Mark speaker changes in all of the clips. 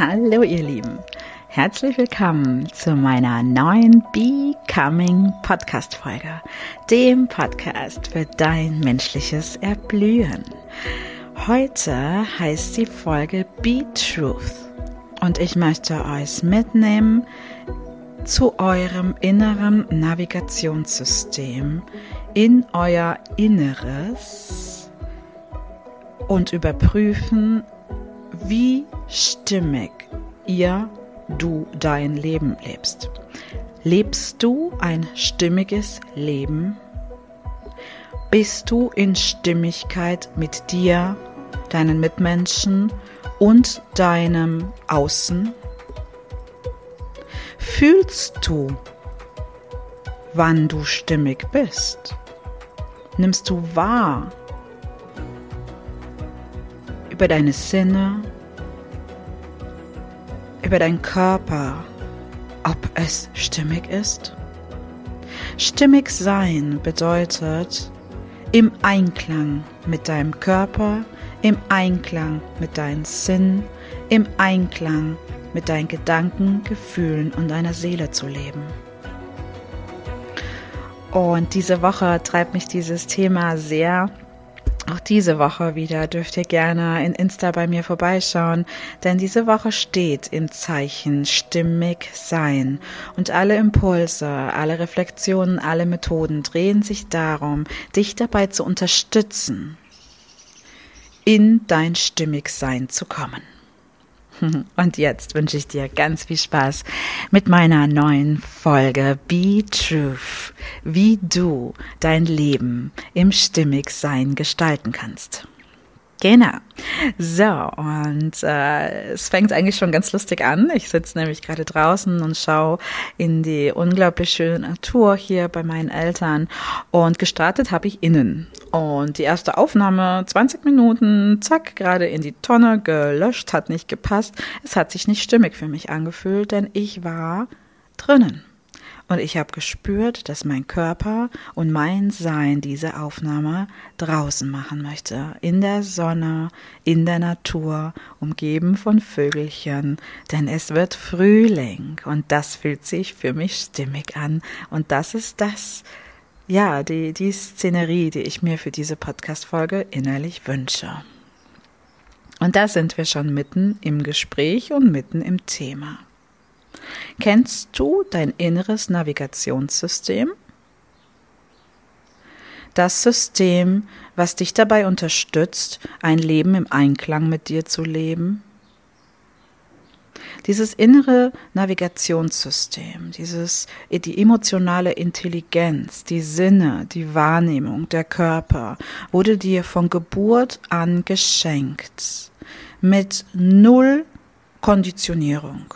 Speaker 1: Hallo ihr Lieben, herzlich willkommen zu meiner neuen Becoming Podcast Folge, dem Podcast für dein menschliches Erblühen. Heute heißt die Folge Be Truth und ich möchte euch mitnehmen zu eurem inneren Navigationssystem in euer Inneres und überprüfen, wie stimmig ihr, du dein Leben lebst. Lebst du ein stimmiges Leben? Bist du in Stimmigkeit mit dir, deinen Mitmenschen und deinem Außen? Fühlst du, wann du stimmig bist? Nimmst du wahr über deine Sinne, über deinen Körper, ob es stimmig ist? Stimmig sein bedeutet im Einklang mit deinem Körper, im Einklang mit deinen Sinn, im Einklang mit deinen Gedanken, Gefühlen und deiner Seele zu leben. Und diese Woche treibt mich dieses Thema sehr auch diese Woche wieder dürft ihr gerne in Insta bei mir vorbeischauen, denn diese Woche steht im Zeichen stimmig sein und alle Impulse, alle Reflexionen, alle Methoden drehen sich darum, dich dabei zu unterstützen, in dein Stimmigsein zu kommen. Und jetzt wünsche ich dir ganz viel Spaß mit meiner neuen Folge Be Truth, wie du dein Leben im Stimmigsein gestalten kannst. Genau. So, und äh, es fängt eigentlich schon ganz lustig an. Ich sitze nämlich gerade draußen und schaue in die unglaublich schöne Natur hier bei meinen Eltern. Und gestartet habe ich innen. Und die erste Aufnahme, 20 Minuten, zack, gerade in die Tonne gelöscht, hat nicht gepasst. Es hat sich nicht stimmig für mich angefühlt, denn ich war drinnen. Und ich habe gespürt, dass mein Körper und mein Sein diese Aufnahme draußen machen möchte. In der Sonne, in der Natur, umgeben von Vögelchen. Denn es wird Frühling und das fühlt sich für mich stimmig an. Und das ist das, ja, die, die Szenerie, die ich mir für diese Podcast-Folge innerlich wünsche. Und da sind wir schon mitten im Gespräch und mitten im Thema. Kennst du dein inneres Navigationssystem? Das System, was dich dabei unterstützt, ein Leben im Einklang mit dir zu leben? Dieses innere Navigationssystem, dieses, die emotionale Intelligenz, die Sinne, die Wahrnehmung, der Körper wurde dir von Geburt an geschenkt mit null Konditionierung.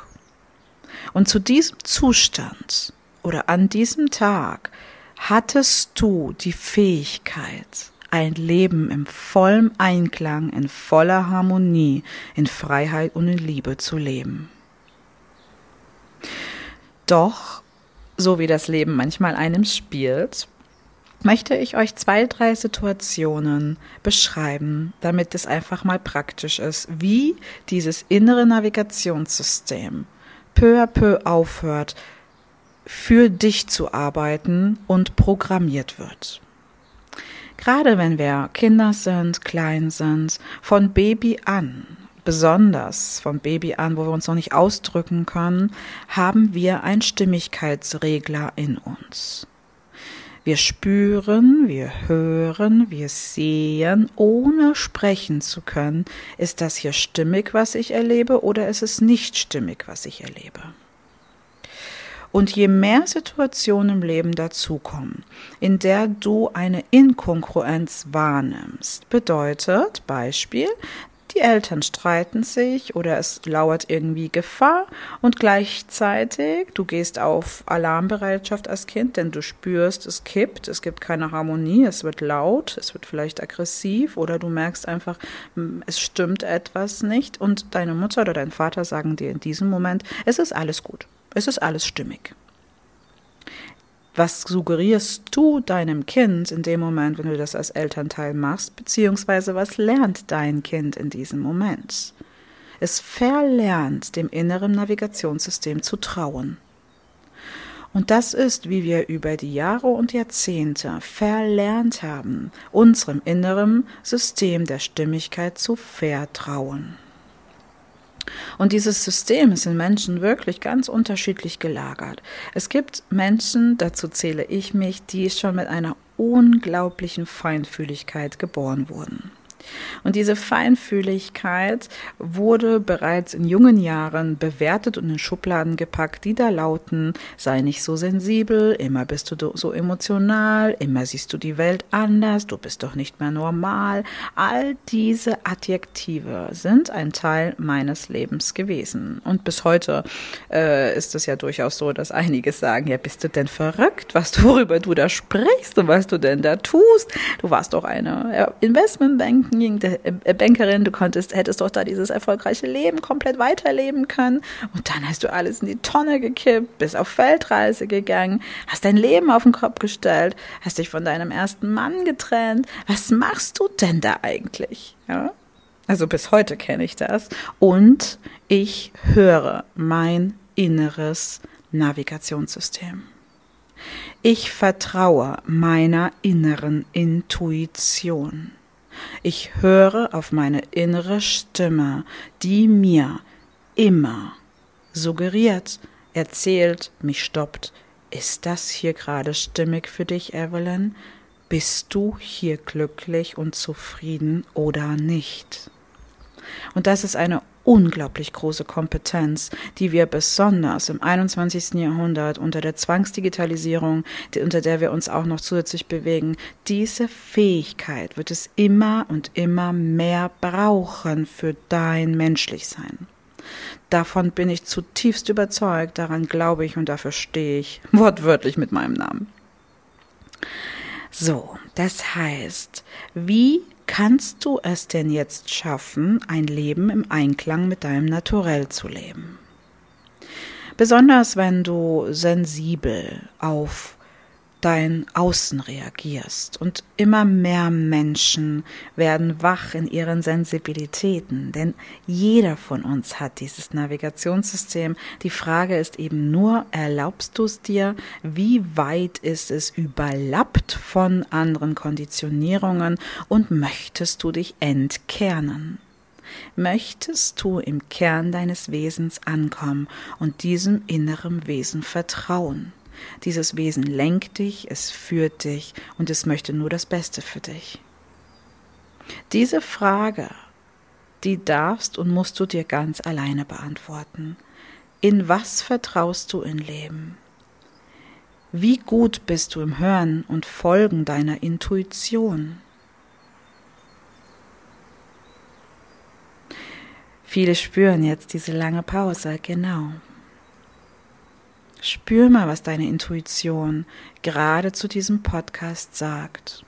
Speaker 1: Und zu diesem Zustand oder an diesem Tag hattest du die Fähigkeit, ein Leben im vollen Einklang, in voller Harmonie, in Freiheit und in Liebe zu leben. Doch, so wie das Leben manchmal einem spielt, möchte ich euch zwei, drei Situationen beschreiben, damit es einfach mal praktisch ist, wie dieses innere Navigationssystem peu à peu aufhört, für dich zu arbeiten und programmiert wird. Gerade wenn wir Kinder sind, klein sind, von Baby an, besonders von Baby an, wo wir uns noch nicht ausdrücken können, haben wir einen Stimmigkeitsregler in uns. Wir spüren, wir hören, wir sehen, ohne sprechen zu können, ist das hier stimmig, was ich erlebe, oder ist es nicht stimmig, was ich erlebe. Und je mehr Situationen im Leben dazukommen, in der du eine Inkongruenz wahrnimmst, bedeutet Beispiel, die Eltern streiten sich oder es lauert irgendwie Gefahr und gleichzeitig du gehst auf Alarmbereitschaft als Kind, denn du spürst, es kippt, es gibt keine Harmonie, es wird laut, es wird vielleicht aggressiv oder du merkst einfach, es stimmt etwas nicht. Und deine Mutter oder dein Vater sagen dir in diesem Moment, es ist alles gut, es ist alles stimmig was suggerierst du deinem Kind in dem Moment, wenn du das als Elternteil machst, beziehungsweise was lernt dein Kind in diesem Moment? Es verlernt, dem inneren Navigationssystem zu trauen. Und das ist, wie wir über die Jahre und Jahrzehnte verlernt haben, unserem inneren System der Stimmigkeit zu vertrauen. Und dieses System ist in Menschen wirklich ganz unterschiedlich gelagert. Es gibt Menschen, dazu zähle ich mich, die schon mit einer unglaublichen Feinfühligkeit geboren wurden. Und diese Feinfühligkeit wurde bereits in jungen Jahren bewertet und in Schubladen gepackt, die da lauten, sei nicht so sensibel, immer bist du so emotional, immer siehst du die Welt anders, du bist doch nicht mehr normal. All diese Adjektive sind ein Teil meines Lebens gewesen. Und bis heute äh, ist es ja durchaus so, dass einige sagen, ja, bist du denn verrückt, was worüber du da sprichst und was du denn da tust? Du warst doch eine Investmentbank äh, Bankerin, du konntest, hättest doch da dieses erfolgreiche Leben komplett weiterleben können. Und dann hast du alles in die Tonne gekippt, bist auf Weltreise gegangen, hast dein Leben auf den Kopf gestellt, hast dich von deinem ersten Mann getrennt. Was machst du denn da eigentlich? Ja? Also bis heute kenne ich das. Und ich höre mein inneres Navigationssystem. Ich vertraue meiner inneren Intuition. Ich höre auf meine innere Stimme, die mir immer suggeriert, erzählt, mich stoppt. Ist das hier gerade stimmig für dich, Evelyn? Bist du hier glücklich und zufrieden oder nicht? Und das ist eine unglaublich große Kompetenz, die wir besonders im 21. Jahrhundert unter der Zwangsdigitalisierung, unter der wir uns auch noch zusätzlich bewegen, diese Fähigkeit wird es immer und immer mehr brauchen für dein Menschlichsein. Davon bin ich zutiefst überzeugt, daran glaube ich und dafür stehe ich wortwörtlich mit meinem Namen. So, das heißt, wie kannst du es denn jetzt schaffen, ein Leben im Einklang mit deinem Naturell zu leben? Besonders wenn du sensibel auf dein Außen reagierst. Und immer mehr Menschen werden wach in ihren Sensibilitäten, denn jeder von uns hat dieses Navigationssystem. Die Frage ist eben nur, erlaubst du es dir? Wie weit ist es überlappt von anderen Konditionierungen und möchtest du dich entkernen? Möchtest du im Kern deines Wesens ankommen und diesem inneren Wesen vertrauen? Dieses Wesen lenkt dich, es führt dich und es möchte nur das Beste für dich. Diese Frage, die darfst und musst du dir ganz alleine beantworten. In was vertraust du im Leben? Wie gut bist du im Hören und Folgen deiner Intuition? Viele spüren jetzt diese lange Pause, genau. Spür mal, was deine Intuition gerade zu diesem Podcast sagt.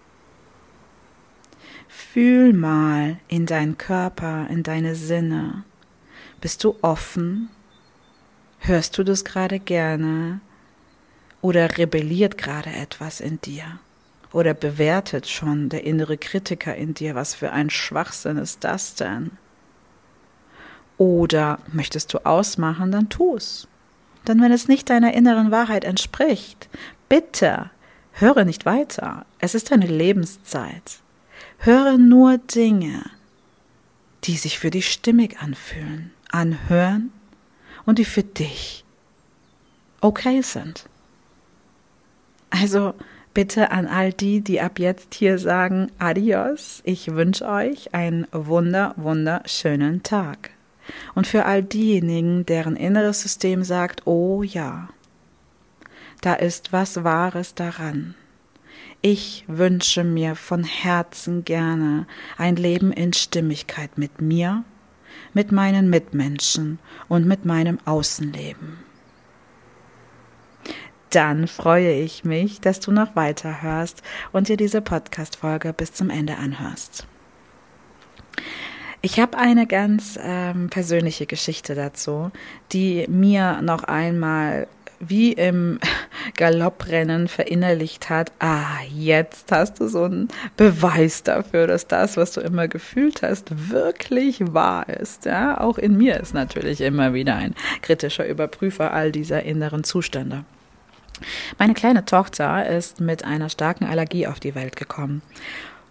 Speaker 1: Fühl mal in deinen Körper, in deine Sinne. Bist du offen? Hörst du das gerade gerne? Oder rebelliert gerade etwas in dir? Oder bewertet schon der innere Kritiker in dir, was für ein Schwachsinn ist das denn? Oder möchtest du ausmachen, dann tu es. Denn wenn es nicht deiner inneren Wahrheit entspricht, bitte höre nicht weiter. Es ist deine Lebenszeit. Höre nur Dinge, die sich für dich stimmig anfühlen, anhören und die für dich okay sind. Also bitte an all die, die ab jetzt hier sagen, adios, ich wünsche euch einen wunder, wunderschönen Tag. Und für all diejenigen, deren inneres System sagt, oh ja, da ist was Wahres daran. Ich wünsche mir von Herzen gerne ein Leben in Stimmigkeit mit mir, mit meinen Mitmenschen und mit meinem Außenleben. Dann freue ich mich, dass du noch weiter hörst und dir diese Podcast-Folge bis zum Ende anhörst. Ich habe eine ganz ähm, persönliche Geschichte dazu, die mir noch einmal wie im Galopprennen verinnerlicht hat, ah, jetzt hast du so einen Beweis dafür, dass das, was du immer gefühlt hast, wirklich wahr ist. Ja, auch in mir ist natürlich immer wieder ein kritischer Überprüfer all dieser inneren Zustände. Meine kleine Tochter ist mit einer starken Allergie auf die Welt gekommen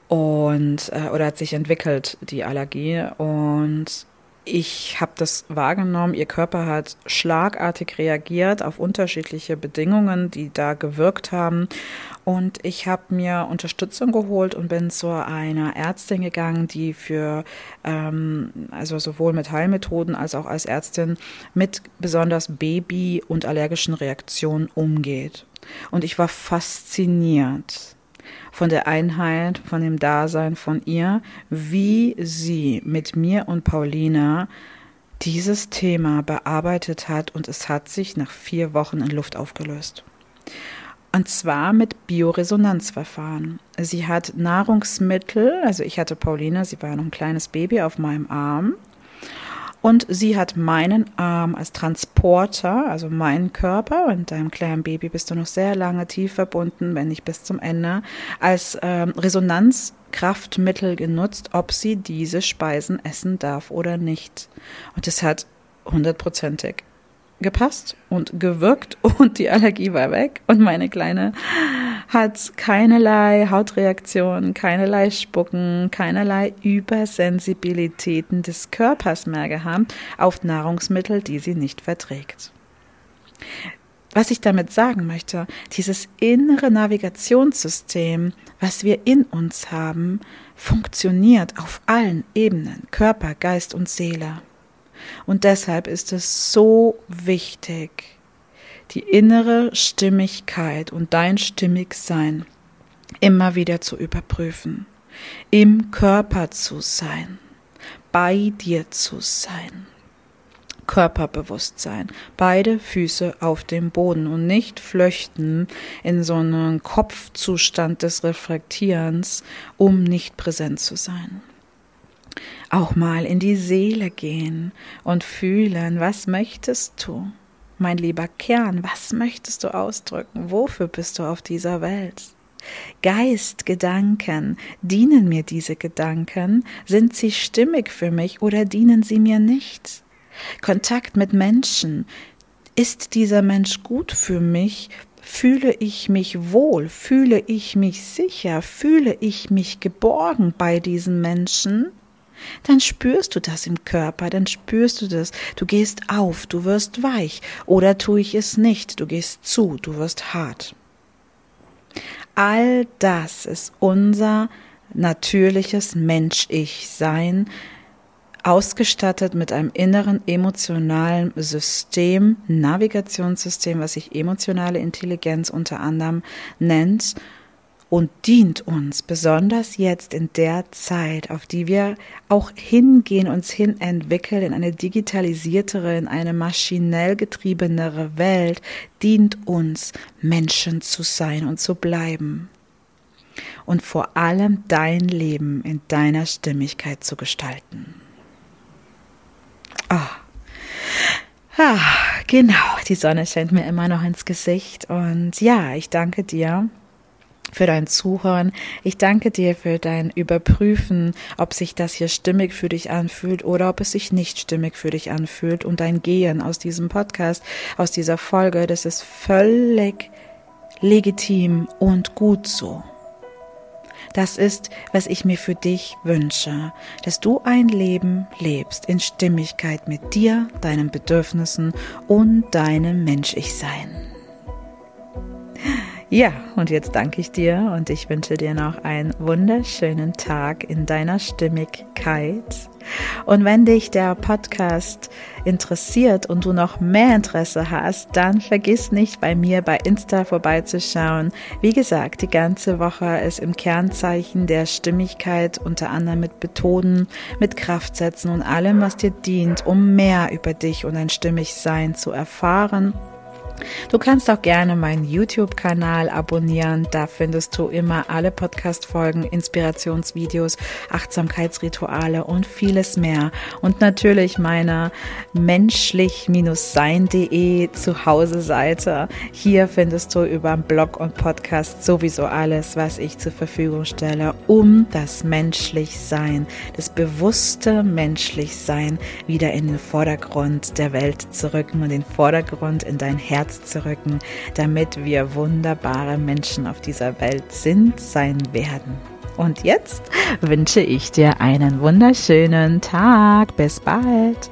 Speaker 1: und äh, oder hat sich entwickelt die Allergie und ich habe das wahrgenommen, ihr Körper hat schlagartig reagiert auf unterschiedliche Bedingungen, die da gewirkt haben. Und ich habe mir Unterstützung geholt und bin zu einer Ärztin gegangen, die für, ähm, also sowohl mit Heilmethoden als auch als Ärztin mit besonders Baby- und allergischen Reaktionen umgeht. Und ich war fasziniert von der Einheit, von dem Dasein von ihr, wie sie mit mir und Paulina dieses Thema bearbeitet hat und es hat sich nach vier Wochen in Luft aufgelöst. Und zwar mit Bioresonanzverfahren. Sie hat Nahrungsmittel, also ich hatte Paulina, sie war noch ein kleines Baby auf meinem Arm und sie hat meinen Arm als Transporter, also meinen Körper, und deinem kleinen Baby bist du noch sehr lange tief verbunden, wenn nicht bis zum Ende, als ähm, Resonanzkraftmittel genutzt, ob sie diese Speisen essen darf oder nicht. Und das hat hundertprozentig gepasst und gewirkt und die Allergie war weg und meine Kleine hat keinerlei Hautreaktionen, keinerlei Spucken, keinerlei Übersensibilitäten des Körpers mehr gehabt auf Nahrungsmittel, die sie nicht verträgt. Was ich damit sagen möchte, dieses innere Navigationssystem, was wir in uns haben, funktioniert auf allen Ebenen, Körper, Geist und Seele. Und deshalb ist es so wichtig, die innere Stimmigkeit und dein Stimmigsein immer wieder zu überprüfen, im Körper zu sein, bei dir zu sein. Körperbewusstsein, beide Füße auf dem Boden und nicht flöchten in so einen Kopfzustand des Reflektierens, um nicht präsent zu sein auch mal in die Seele gehen und fühlen, was möchtest du? Mein lieber Kern, was möchtest du ausdrücken? Wofür bist du auf dieser Welt? Geist, Gedanken, dienen mir diese Gedanken? Sind sie stimmig für mich oder dienen sie mir nicht? Kontakt mit Menschen, ist dieser Mensch gut für mich? Fühle ich mich wohl? Fühle ich mich sicher? Fühle ich mich geborgen bei diesen Menschen? Dann spürst du das im Körper, dann spürst du das. Du gehst auf, du wirst weich. Oder tue ich es nicht, du gehst zu, du wirst hart. All das ist unser natürliches Mensch-Ich-Sein, ausgestattet mit einem inneren emotionalen System, Navigationssystem, was sich emotionale Intelligenz unter anderem nennt und dient uns, besonders jetzt in der Zeit, auf die wir auch hingehen, uns hin entwickeln in eine digitalisiertere, in eine maschinell getriebenere Welt, dient uns, Menschen zu sein und zu bleiben. Und vor allem dein Leben in deiner Stimmigkeit zu gestalten. Ah. Ah, genau, die Sonne scheint mir immer noch ins Gesicht und ja, ich danke dir für dein Zuhören. Ich danke dir für dein Überprüfen, ob sich das hier stimmig für dich anfühlt oder ob es sich nicht stimmig für dich anfühlt und dein Gehen aus diesem Podcast, aus dieser Folge. Das ist völlig legitim und gut so. Das ist, was ich mir für dich wünsche, dass du ein Leben lebst in Stimmigkeit mit dir, deinen Bedürfnissen und deinem Mensch-Ich-Sein. Ja, und jetzt danke ich dir und ich wünsche dir noch einen wunderschönen Tag in deiner Stimmigkeit. Und wenn dich der Podcast interessiert und du noch mehr Interesse hast, dann vergiss nicht bei mir bei Insta vorbeizuschauen. Wie gesagt, die ganze Woche ist im Kernzeichen der Stimmigkeit unter anderem mit Methoden, mit Kraftsätzen und allem, was dir dient, um mehr über dich und dein Stimmigsein zu erfahren Du kannst auch gerne meinen YouTube-Kanal abonnieren. Da findest du immer alle Podcast-Folgen, Inspirationsvideos, Achtsamkeitsrituale und vieles mehr. Und natürlich meine menschlich-sein.de Zuhause-Seite. Hier findest du über Blog und Podcast sowieso alles, was ich zur Verfügung stelle, um das Menschlichsein, das bewusste Menschlichsein wieder in den Vordergrund der Welt zu rücken und den Vordergrund in dein Herz Herz zu rücken, damit wir wunderbare Menschen auf dieser Welt sind, sein werden. Und jetzt wünsche ich dir einen wunderschönen Tag. Bis bald.